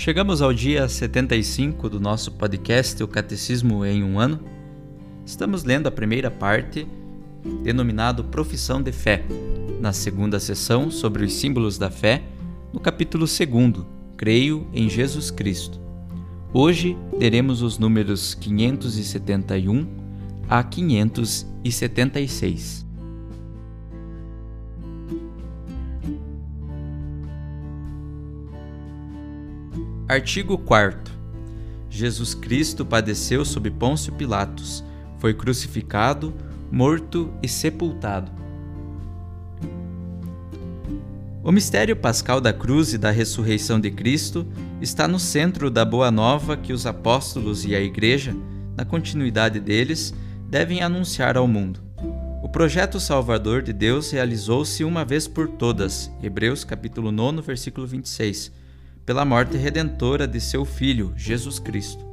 Chegamos ao dia 75 do nosso podcast O Catecismo em um ano. Estamos lendo a primeira parte denominado Profissão de Fé, na segunda sessão sobre os símbolos da fé, no capítulo 2, Creio em Jesus Cristo. Hoje leremos os números 571 a 576. Artigo 4 Jesus Cristo padeceu sob Pôncio Pilatos, foi crucificado, morto e sepultado. O mistério pascal da cruz e da ressurreição de Cristo está no centro da boa nova que os apóstolos e a Igreja, na continuidade deles, devem anunciar ao mundo. O projeto salvador de Deus realizou-se uma vez por todas, Hebreus capítulo 9, versículo 26, pela morte redentora de seu Filho, Jesus Cristo.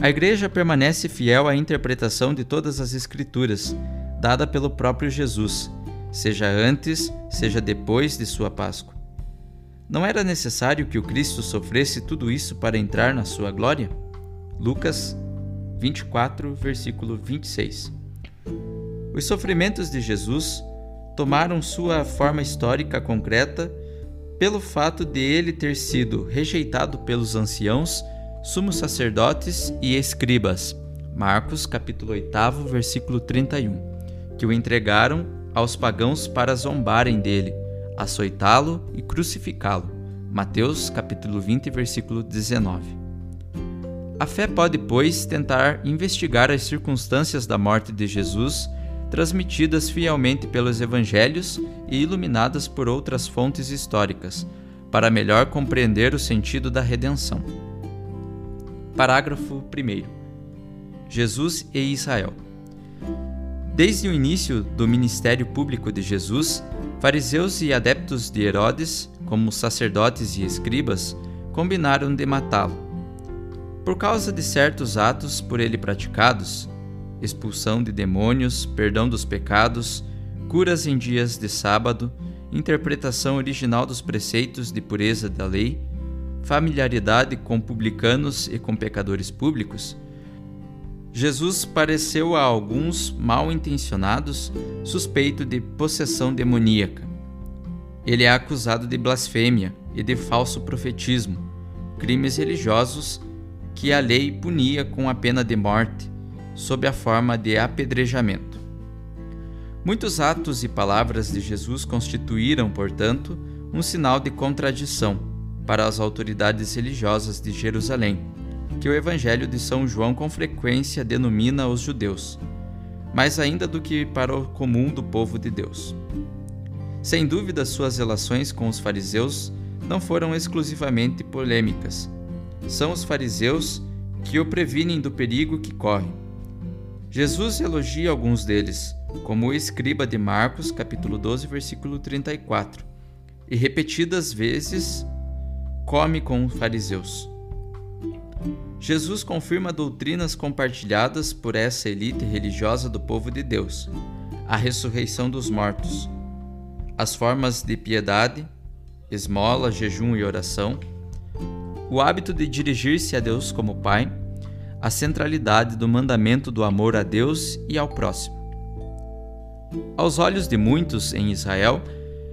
A Igreja permanece fiel à interpretação de todas as Escrituras, dada pelo próprio Jesus, seja antes, seja depois de sua Páscoa. Não era necessário que o Cristo sofresse tudo isso para entrar na sua glória? Lucas 24, versículo 26. Os sofrimentos de Jesus tomaram sua forma histórica concreta pelo fato de ele ter sido rejeitado pelos anciãos sumos sacerdotes e escribas. Marcos capítulo 8, versículo 31, que o entregaram aos pagãos para zombarem dele, açoitá-lo e crucificá-lo. Mateus capítulo 20, versículo 19. A fé pode, pois, tentar investigar as circunstâncias da morte de Jesus, transmitidas fielmente pelos evangelhos e iluminadas por outras fontes históricas, para melhor compreender o sentido da redenção. Parágrafo 1. Jesus e Israel. Desde o início do ministério público de Jesus, fariseus e adeptos de Herodes, como sacerdotes e escribas, combinaram de matá-lo. Por causa de certos atos por ele praticados, expulsão de demônios, perdão dos pecados, curas em dias de sábado, interpretação original dos preceitos de pureza da lei, familiaridade com publicanos e com pecadores públicos, Jesus pareceu a alguns mal intencionados suspeito de possessão demoníaca. Ele é acusado de blasfêmia e de falso profetismo, crimes religiosos que a lei punia com a pena de morte, sob a forma de apedrejamento. Muitos atos e palavras de Jesus constituíram, portanto, um sinal de contradição para as autoridades religiosas de Jerusalém, que o Evangelho de São João com frequência denomina os judeus, mais ainda do que para o comum do povo de Deus. Sem dúvida, suas relações com os fariseus não foram exclusivamente polêmicas. São os fariseus que o previnem do perigo que corre. Jesus elogia alguns deles, como o escriba de Marcos, capítulo 12, versículo 34, e repetidas vezes come com os fariseus. Jesus confirma doutrinas compartilhadas por essa elite religiosa do povo de Deus: a ressurreição dos mortos, as formas de piedade, esmola, jejum e oração, o hábito de dirigir-se a Deus como Pai, a centralidade do mandamento do amor a Deus e ao próximo. Aos olhos de muitos em Israel,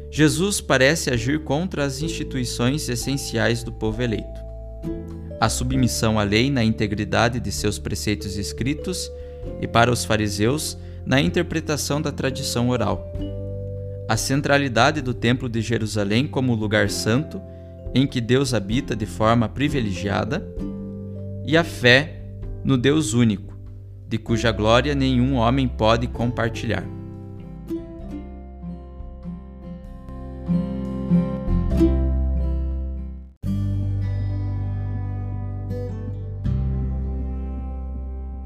Jesus parece agir contra as instituições essenciais do povo eleito. A submissão à lei na integridade de seus preceitos escritos e para os fariseus na interpretação da tradição oral. A centralidade do Templo de Jerusalém como lugar santo, em que Deus habita de forma privilegiada, e a fé no Deus único, de cuja glória nenhum homem pode compartilhar.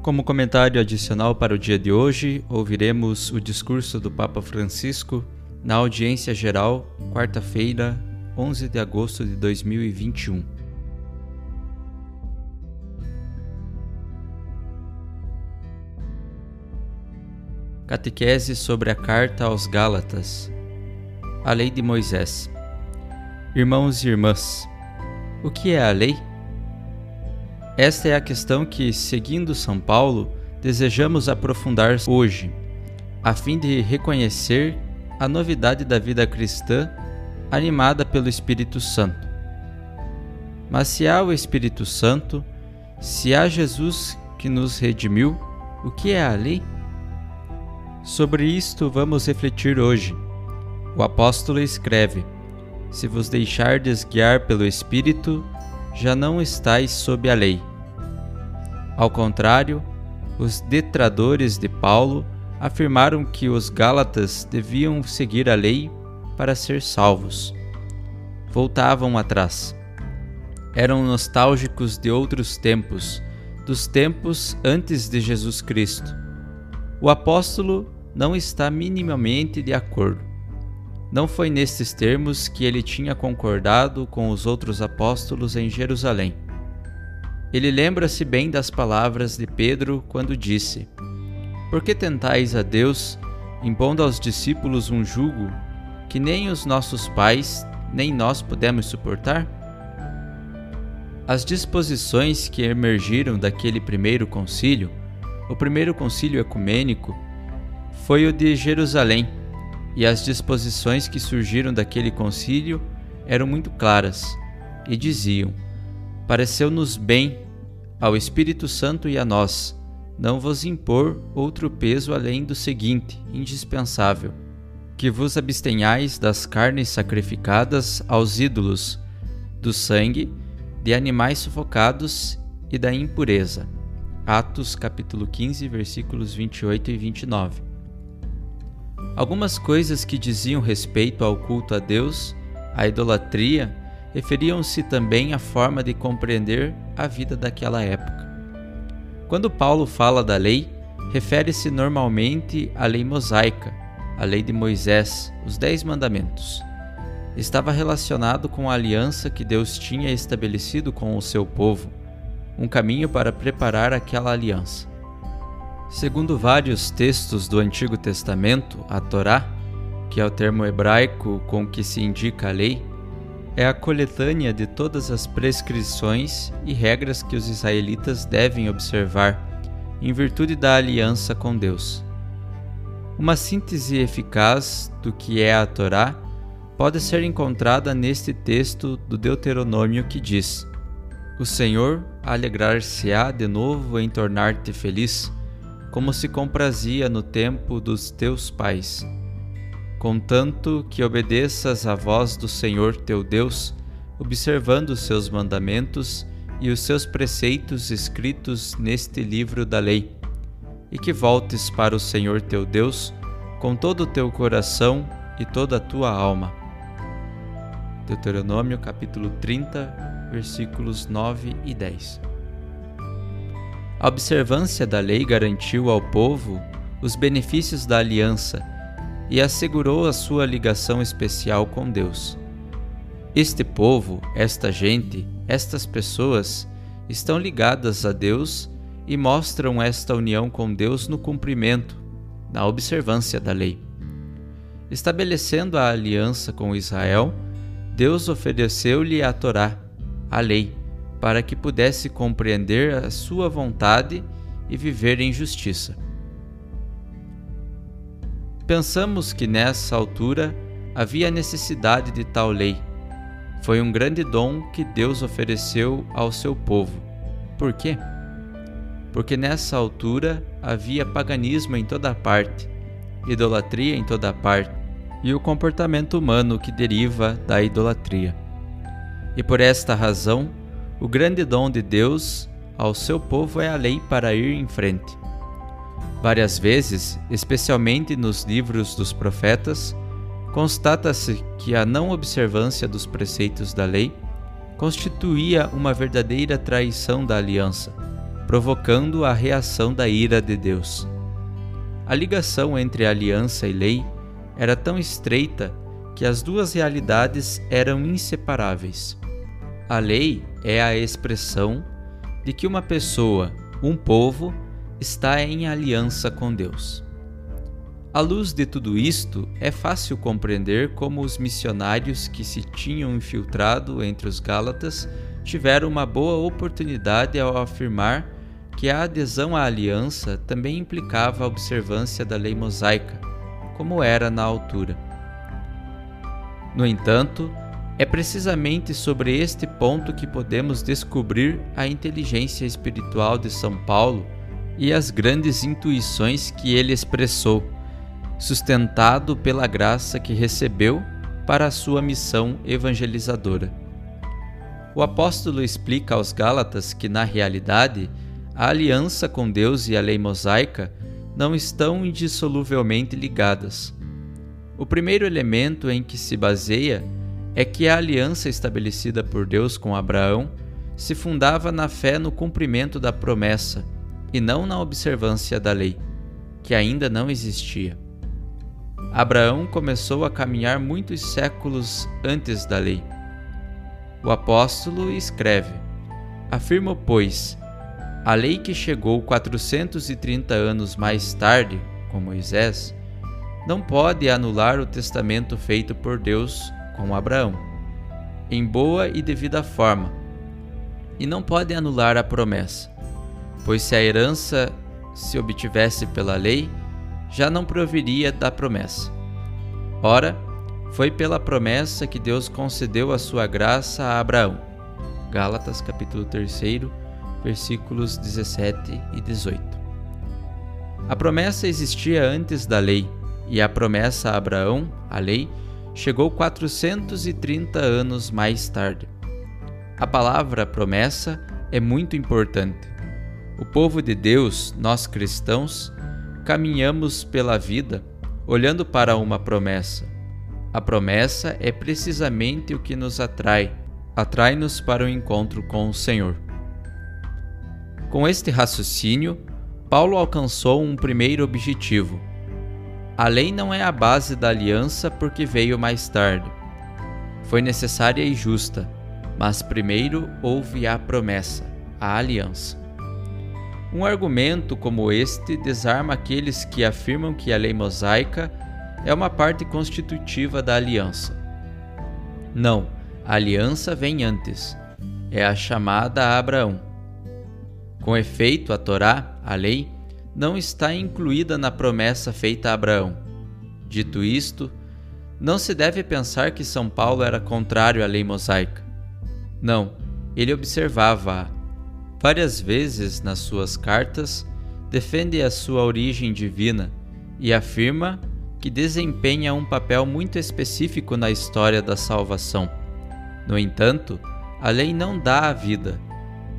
Como comentário adicional para o dia de hoje, ouviremos o discurso do Papa Francisco na audiência geral, quarta-feira, 11 de agosto de 2021. Catequese sobre a Carta aos Gálatas. A Lei de Moisés. Irmãos e irmãs, o que é a lei? Esta é a questão que, seguindo São Paulo, desejamos aprofundar hoje, a fim de reconhecer a novidade da vida cristã animada pelo Espírito Santo. Mas se há o Espírito Santo, se há Jesus que nos redimiu, o que é a lei? Sobre isto vamos refletir hoje. O apóstolo escreve: Se vos deixardes guiar pelo Espírito, já não estáis sob a lei. Ao contrário, os detradores de Paulo afirmaram que os Gálatas deviam seguir a lei para ser salvos. Voltavam atrás. Eram nostálgicos de outros tempos, dos tempos antes de Jesus Cristo. O apóstolo não está minimamente de acordo. Não foi nestes termos que ele tinha concordado com os outros apóstolos em Jerusalém. Ele lembra-se bem das palavras de Pedro quando disse: Por que tentais a Deus, impondo aos discípulos um jugo que nem os nossos pais nem nós podemos suportar? As disposições que emergiram daquele primeiro concílio, o primeiro concílio ecumênico, foi o de Jerusalém e as disposições que surgiram daquele concílio eram muito claras e diziam: Pareceu-nos bem ao Espírito Santo e a nós não vos impor outro peso além do seguinte, indispensável: que vos abstenhais das carnes sacrificadas aos ídolos, do sangue, de animais sufocados e da impureza. Atos capítulo 15, versículos 28 e 29. Algumas coisas que diziam respeito ao culto a Deus, à idolatria, referiam-se também à forma de compreender a vida daquela época. Quando Paulo fala da lei, refere-se normalmente à lei mosaica, a lei de Moisés, os Dez Mandamentos. Estava relacionado com a aliança que Deus tinha estabelecido com o seu povo, um caminho para preparar aquela aliança. Segundo vários textos do Antigo Testamento, a Torá, que é o termo hebraico com que se indica a lei, é a coletânea de todas as prescrições e regras que os israelitas devem observar em virtude da aliança com Deus. Uma síntese eficaz do que é a Torá pode ser encontrada neste texto do Deuteronômio que diz: O Senhor alegrar-se-á de novo em tornar-te feliz como se comprazia no tempo dos teus pais. Contanto que obedeças à voz do Senhor teu Deus, observando os seus mandamentos e os seus preceitos escritos neste livro da lei, e que voltes para o Senhor teu Deus com todo o teu coração e toda a tua alma. Deuteronômio capítulo 30, versículos 9 e 10. A observância da lei garantiu ao povo os benefícios da aliança e assegurou a sua ligação especial com Deus. Este povo, esta gente, estas pessoas estão ligadas a Deus e mostram esta união com Deus no cumprimento, na observância da lei. Estabelecendo a aliança com Israel, Deus ofereceu-lhe a Torá, a lei, para que pudesse compreender a sua vontade e viver em justiça. Pensamos que nessa altura havia necessidade de tal lei. Foi um grande dom que Deus ofereceu ao seu povo. Por quê? Porque nessa altura havia paganismo em toda parte, idolatria em toda parte e o comportamento humano que deriva da idolatria. E por esta razão, o grande dom de Deus ao seu povo é a lei para ir em frente. Várias vezes, especialmente nos livros dos profetas, constata-se que a não observância dos preceitos da lei constituía uma verdadeira traição da aliança, provocando a reação da ira de Deus. A ligação entre aliança e lei era tão estreita que as duas realidades eram inseparáveis. A lei é a expressão de que uma pessoa, um povo, está em aliança com Deus. À luz de tudo isto, é fácil compreender como os missionários que se tinham infiltrado entre os Gálatas tiveram uma boa oportunidade ao afirmar que a adesão à aliança também implicava a observância da lei mosaica, como era na altura. No entanto, é precisamente sobre este ponto que podemos descobrir a inteligência espiritual de São Paulo e as grandes intuições que ele expressou, sustentado pela graça que recebeu para a sua missão evangelizadora. O apóstolo explica aos Gálatas que, na realidade, a aliança com Deus e a lei mosaica não estão indissoluvelmente ligadas. O primeiro elemento em que se baseia é que a aliança estabelecida por Deus com Abraão se fundava na fé no cumprimento da promessa e não na observância da lei, que ainda não existia. Abraão começou a caminhar muitos séculos antes da lei. O apóstolo escreve: Afirmo, pois, a lei que chegou 430 anos mais tarde, com Moisés, não pode anular o testamento feito por Deus com Abraão, em boa e devida forma, e não pode anular a promessa, pois se a herança se obtivesse pela lei, já não proviria da promessa. Ora, foi pela promessa que Deus concedeu a sua graça a Abraão. Gálatas capítulo 3, versículos 17 e 18. A promessa existia antes da lei, e a promessa a Abraão, a lei, chegou 430 anos mais tarde. A palavra promessa é muito importante. O povo de Deus, nós cristãos, caminhamos pela vida olhando para uma promessa. A promessa é precisamente o que nos atrai, atrai-nos para o encontro com o Senhor. Com este raciocínio, Paulo alcançou um primeiro objetivo. A lei não é a base da aliança porque veio mais tarde. Foi necessária e justa, mas primeiro houve a promessa, a aliança. Um argumento como este desarma aqueles que afirmam que a lei mosaica é uma parte constitutiva da aliança. Não, a aliança vem antes. É a chamada a Abraão com efeito, a Torá, a lei, não está incluída na promessa feita a Abraão. Dito isto, não se deve pensar que São Paulo era contrário à lei mosaica. Não, ele observava-a. Várias vezes nas suas cartas, defende a sua origem divina e afirma que desempenha um papel muito específico na história da salvação. No entanto, a lei não dá a vida,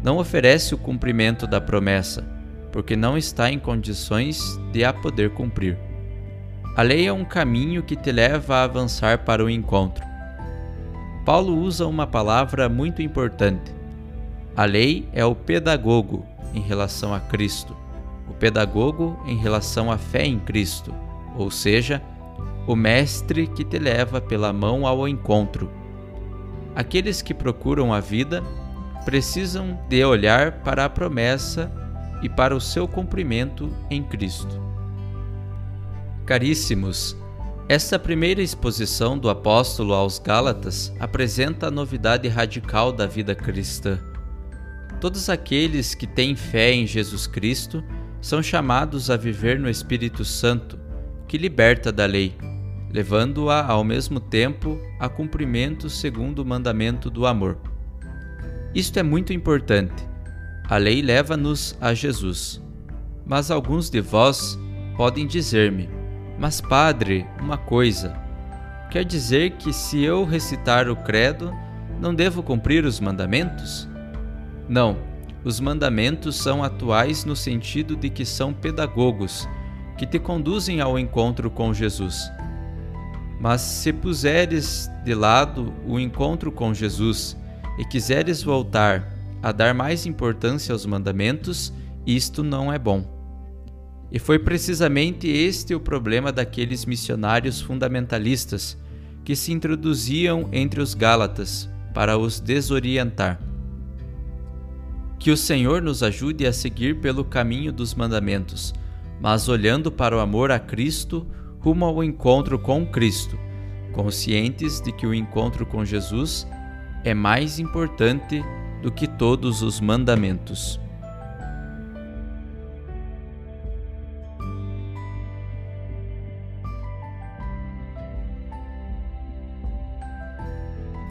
não oferece o cumprimento da promessa, porque não está em condições de a poder cumprir. A lei é um caminho que te leva a avançar para o encontro. Paulo usa uma palavra muito importante. A lei é o pedagogo em relação a Cristo, o pedagogo em relação à fé em Cristo, ou seja, o mestre que te leva pela mão ao encontro. Aqueles que procuram a vida precisam de olhar para a promessa e para o seu cumprimento em Cristo. Caríssimos, esta primeira exposição do apóstolo aos Gálatas apresenta a novidade radical da vida cristã. Todos aqueles que têm fé em Jesus Cristo são chamados a viver no Espírito Santo, que liberta da lei, levando-a ao mesmo tempo a cumprimento segundo o mandamento do amor. Isto é muito importante. A lei leva-nos a Jesus. Mas alguns de vós podem dizer-me: Mas, Padre, uma coisa. Quer dizer que se eu recitar o Credo, não devo cumprir os mandamentos? Não, os mandamentos são atuais no sentido de que são pedagogos, que te conduzem ao encontro com Jesus. Mas se puseres de lado o encontro com Jesus e quiseres voltar a dar mais importância aos mandamentos, isto não é bom. E foi precisamente este o problema daqueles missionários fundamentalistas que se introduziam entre os Gálatas para os desorientar. Que o Senhor nos ajude a seguir pelo caminho dos mandamentos, mas olhando para o amor a Cristo rumo ao encontro com Cristo, conscientes de que o encontro com Jesus é mais importante do que todos os mandamentos.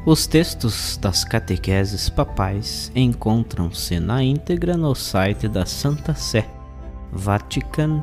Os textos das catequeses papais encontram-se na íntegra no site da Santa Sé, vatican.va.